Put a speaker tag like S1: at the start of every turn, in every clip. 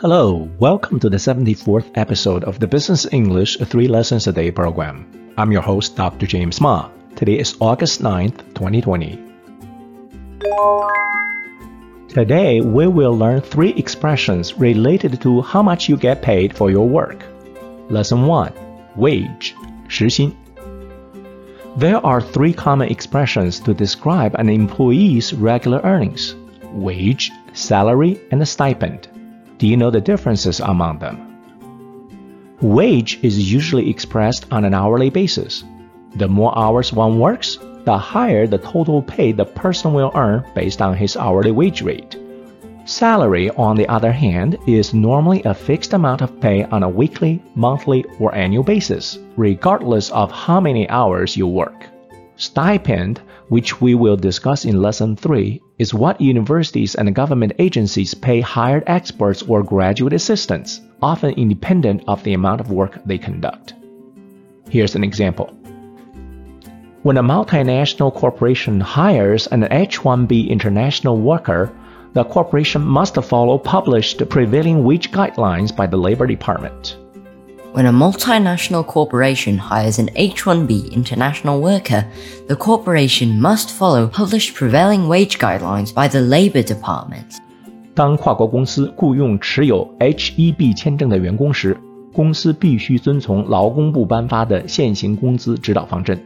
S1: Hello, welcome to the 74th episode of the Business English 3 Lessons a Day program. I'm your host, Dr. James Ma. Today is August 9th, 2020. Today, we will learn three expressions related to how much you get paid for your work. Lesson 1 Wage 时薪 There are three common expressions to describe an employee's regular earnings wage, salary, and stipend. Do you know the differences among them? Wage is usually expressed on an hourly basis. The more hours one works, the higher the total pay the person will earn based on his hourly wage rate. Salary, on the other hand, is normally a fixed amount of pay on a weekly, monthly, or annual basis, regardless of how many hours you work. Stipend, which we will discuss in Lesson 3, is what universities and government agencies pay hired experts or graduate assistants, often independent of the amount of work they conduct. Here's an example. When a multinational corporation hires an H 1B international worker, the corporation must follow published prevailing wage guidelines by the Labor Department.
S2: When a multinational corporation hires an H 1B international worker, the corporation must follow published prevailing wage guidelines by the Labor Department.
S1: 当跨国公司雇佣持有 H-1B 签证的员工时，公司必须遵从劳工部颁发的现行工资指导方针。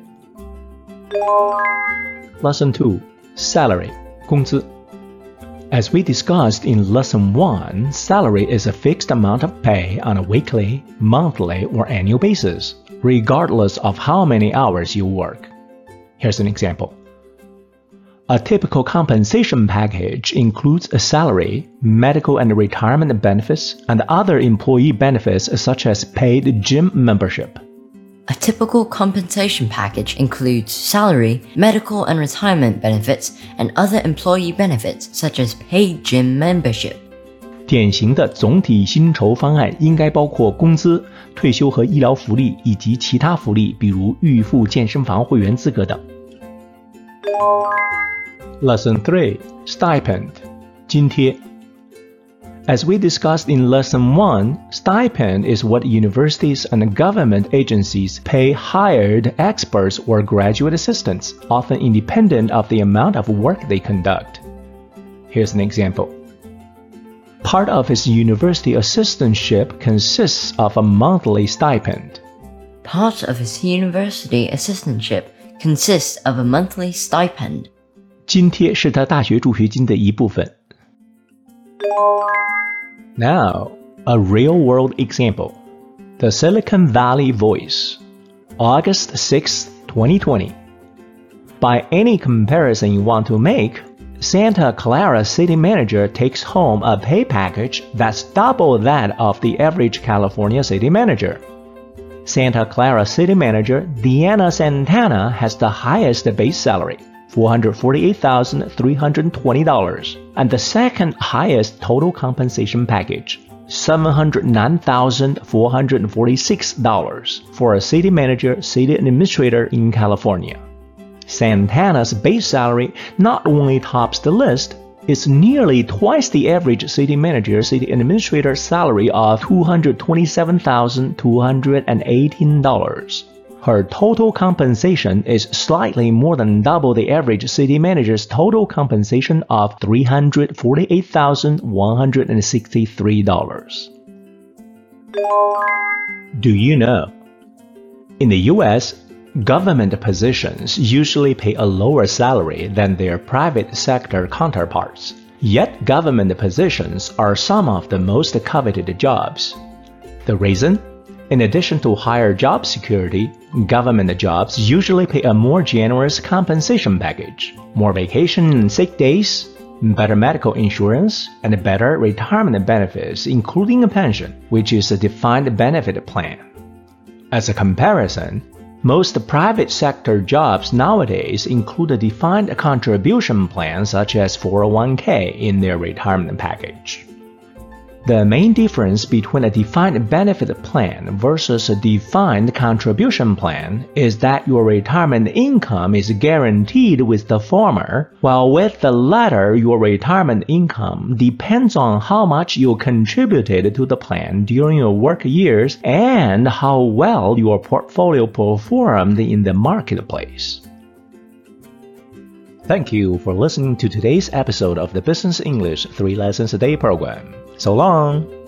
S1: Lesson 2 Salary 工资 As we discussed in Lesson 1, salary is a fixed amount of pay on a weekly, monthly, or annual basis, regardless of how many hours you work. Here's an example. A typical compensation package includes a salary, medical and retirement benefits, and other employee benefits such as paid gym membership.
S2: A typical compensation package includes salary, medical and retirement benefits, and other employee benefits such as paid gym membership.
S1: 典型的总体薪酬方案应该包括工资、退休和医疗福利以及其他福利，比如预付健身房会员资格等。Lesson 3 Stipend 津贴 as we discussed in Lesson 1, stipend is what universities and government agencies pay hired experts or graduate assistants, often independent of the amount of work they conduct. Here's an example. Part of his university assistantship consists of a monthly stipend.
S2: Part of his university assistantship consists of a monthly stipend.
S1: 津贴是他大学助学金的一部分。 Now, a real world example. The Silicon Valley Voice, August 6, 2020. By any comparison you want to make, Santa Clara city manager takes home a pay package that's double that of the average California city manager. Santa Clara city manager Deanna Santana has the highest base salary, $448,320, and the second highest total compensation package, $709,446 for a city manager, city administrator in California. Santana's base salary not only tops the list, it's nearly twice the average city manager, city administrator salary of $227,218 her total compensation is slightly more than double the average city manager's total compensation of $348,163. Do you know? In the US, government positions usually pay a lower salary than their private sector counterparts. Yet government positions are some of the most coveted jobs. The reason? In addition to higher job security, government jobs usually pay a more generous compensation package, more vacation and sick days, better medical insurance, and better retirement benefits, including a pension, which is a defined benefit plan. As a comparison, most private sector jobs nowadays include a defined contribution plan such as 401k in their retirement package. The main difference between a defined benefit plan versus a defined contribution plan is that your retirement income is guaranteed with the former, while with the latter, your retirement income depends on how much you contributed to the plan during your work years and how well your portfolio performed in the marketplace. Thank you for listening to today's episode of the Business English 3 Lessons a Day program. So long!